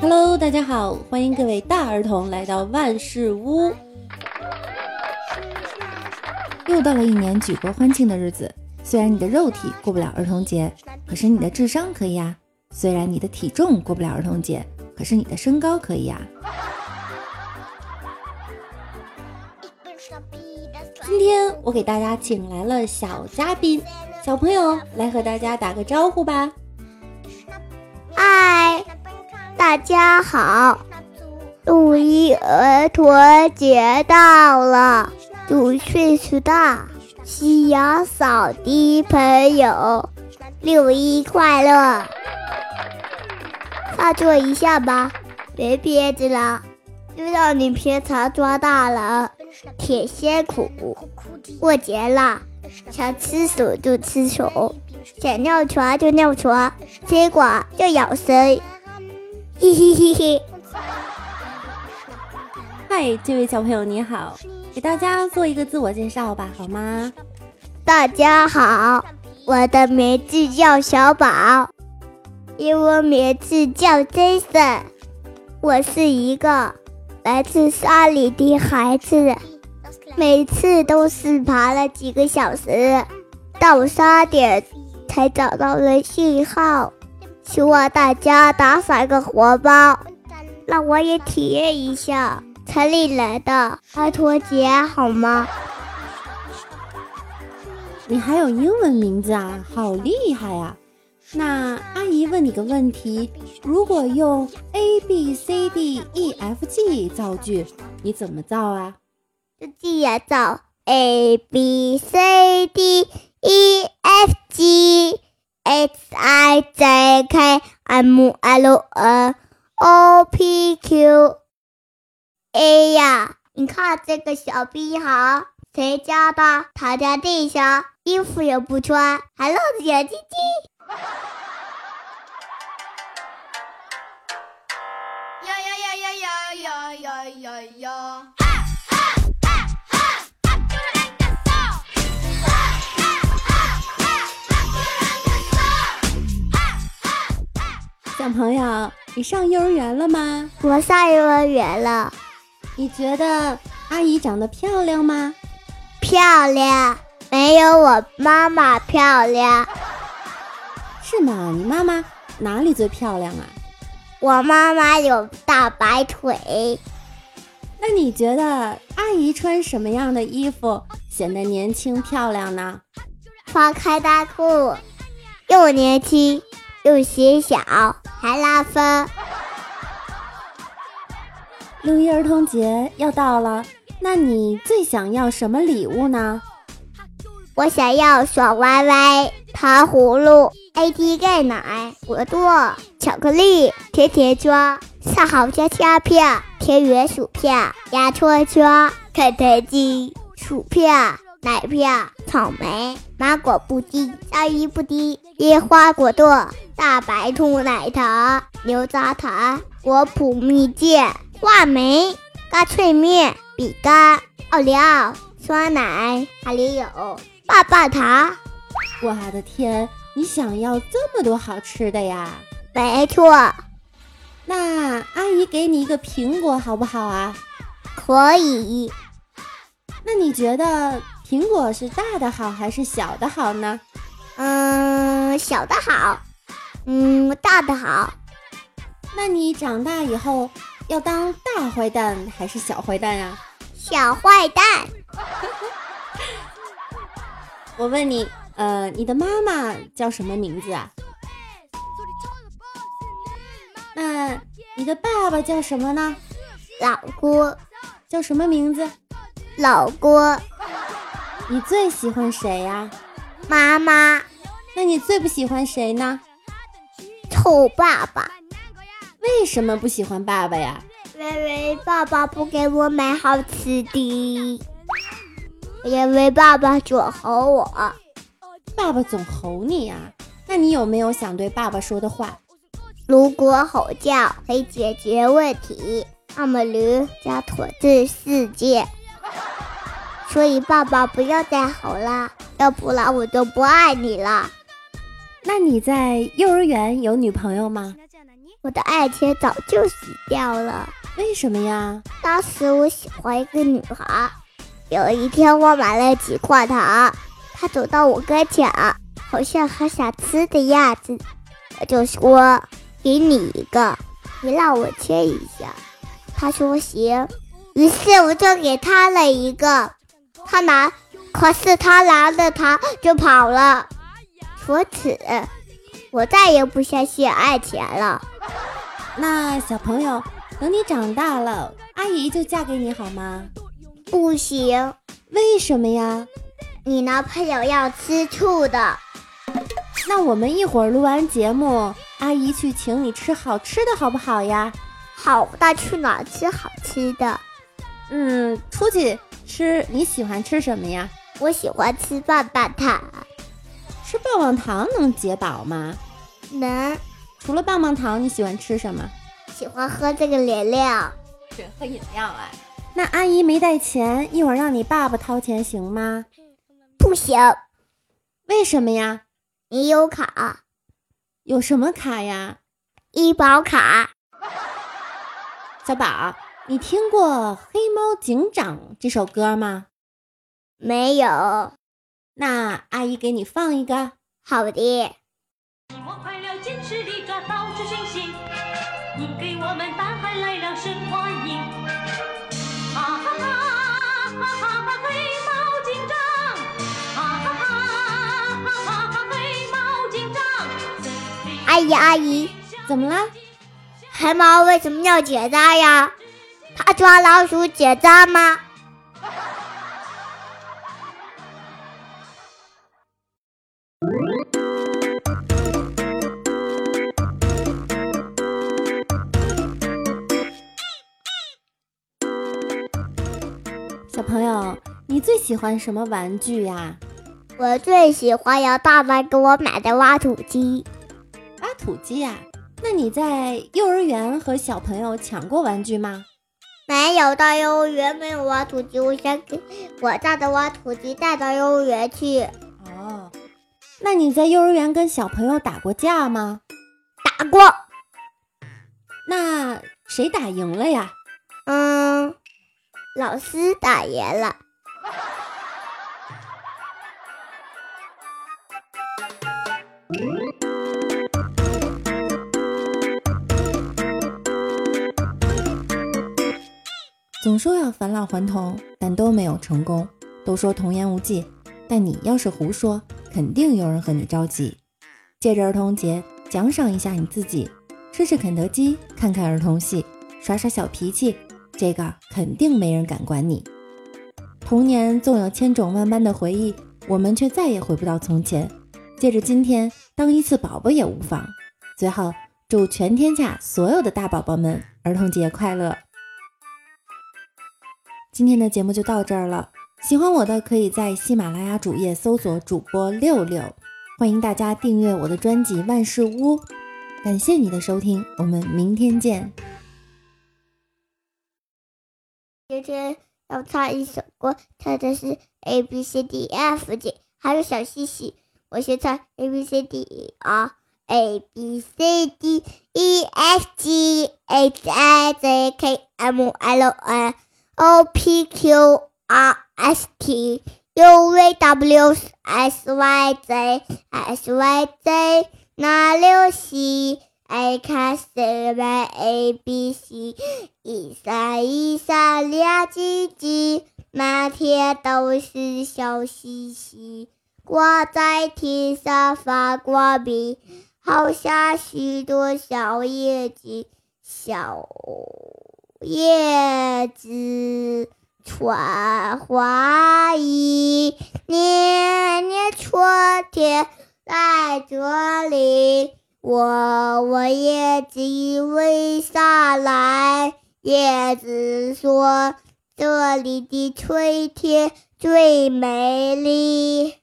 Hello，大家好，欢迎各位大儿童来到万事屋。又到了一年举国欢庆的日子，虽然你的肉体过不了儿童节，可是你的智商可以呀；虽然你的体重过不了儿童节，可是你的身高可以呀。今天我给大家请来了小嘉宾，小朋友来和大家打个招呼吧。嗨，大家好五一儿童节到了，祝岁数大、夕阳扫地朋友六一快乐！发作一下吧，别憋着了，知道你平常抓大人挺辛苦，过节了，想吃手就吃手，想尿床就尿床，结果就咬舌，嘿嘿嘿嘿。嗨，这位小朋友你好，给大家做一个自我介绍吧，好吗？大家好，我的名字叫小宝，英文名字叫 Jason。我是一个来自山里的孩子，每次都是爬了几个小时，到三点才找到了信号。希望大家打赏个红包，让我也体验一下城里来的儿童节，好吗？你还有英文名字啊，好厉害呀、那阿姨问你个问题：如果用 A B C D E F G 造句，你怎么造啊？这既也造 A B C D E F G H I J K M L N O P Q A 呀！你看这个小逼孩，谁家的？躺在地上，衣服也不穿，还露着小鸡鸡。呀呀呀呀呀呀呀呀呀！小朋友，你上幼儿园了吗？我上幼儿园了，你觉得阿姨长得漂亮吗？漂亮，没有我妈妈漂亮。是吗？你妈妈哪里最漂亮啊？我妈妈有大白腿。那你觉得阿姨穿什么样的衣服显得年轻漂亮呢？穿开裆裤，又年轻又显小，还拉风。六一儿童节要到了，那你最想要什么礼物呢？我想要爽歪歪、糖葫芦、AD 钙奶、果冻、巧克力、甜甜圈、上好香虾片、田园薯片、牙戳圈、肯德基薯片、奶片、草莓、芒果布丁、鲨鱼布丁、樱花果冻、大白兔奶糖、牛轧糖、果脯蜜饯、话梅、干脆面、饼干、奥利奥、酸奶，还有。棒棒糖。我的天，你想要这么多好吃的呀？没错，那阿姨给你一个苹果好不好啊？可以。那你觉得苹果是大的好还是小的好呢？嗯，小的好，嗯，大的好。那你长大以后要当大坏蛋还是小坏蛋啊？小坏蛋，我问你，呃，你的妈妈叫什么名字啊？那你的爸爸叫什么呢？老郭，叫什么名字？老郭，你最喜欢谁呀、妈妈，那你最不喜欢谁呢？臭爸爸。为什么不喜欢爸爸呀？因为爸爸不给我买好吃的，因为爸爸总吼我。爸爸总吼你啊、那你有没有想对爸爸说的话？如果吼叫可以解决问题，那么驴将统治世界。所以爸爸不要再吼了，要不然我就不爱你了。那你在幼儿园有女朋友吗？我的爱情早就死掉了。为什么呀？当时我喜欢一个女孩，有一天我买了几块糖，他走到我跟前，好像很想吃的样子，我就说：“给你一个，你让我切一下。”他说行，于是我就给他了一个，他拿，可是他拿着糖就跑了。从此，我再也不相信爱情了。那小朋友，等你长大了，阿姨就嫁给你好吗？不行，为什么呀？你男朋友要吃醋的。那我们一会儿录完节目，阿姨去请你吃好吃的，好不好呀？好那，去哪吃好吃的？嗯，出去吃。你喜欢吃什么呀？我喜欢吃棒棒糖。吃棒棒糖能解饱吗？能。除了棒棒糖，你喜欢吃什么？喜欢喝这个饮料。喜欢喝饮料啊？那阿姨没带钱，一会儿让你爸爸掏钱行吗？不行。为什么呀？你有卡。有什么卡呀？医保卡。小宝，你听过《黑猫警长》这首歌吗？没有。那阿姨给你放一个，好的。阿姨阿姨，怎么了？黑猫为什么要结扎呀？它抓老鼠结扎吗？小朋友，你最喜欢什么玩具呀？我最喜欢姚大妈给我买的挖土机。挖土机呀？那你在幼儿园和小朋友抢过玩具吗？没有，到幼儿园没有挖土机，我想给我家的挖土机带到幼儿园去。哦，那你在幼儿园跟小朋友打过架吗？打过。那谁打赢了呀？嗯。老师打赢了。总说要返老还童，但都没有成功。都说童言无忌，但你要是胡说，肯定有人和你着急。借着儿童节，奖赏一下你自己，吃吃肯德基，看看儿童戏，耍耍小脾气。这个肯定没人敢管你。童年纵有千种万般的回忆，我们却再也回不到从前。借着今天，当一次宝宝也无妨。最后，祝全天下所有的大宝宝们儿童节快乐！今天的节目就到这儿了。喜欢我的可以在喜马拉雅主页搜索主播六六，欢迎大家订阅我的专辑万事屋。感谢你的收听，我们明天见。今天要唱一首歌，唱的是 A B C D F G，还有小西西。我先唱 A B C D R A B C D E F G H I J K M L N O P Q R S T U V W S Y Z S Y Z 那六西。I can say A B C，一闪一闪亮晶晶，满天都是小星星，挂在天上发光明，好像许多小眼睛，小叶子穿花衣，年年春天来这里。我问叶子为啥来？叶子说：“这里的春天最美丽。”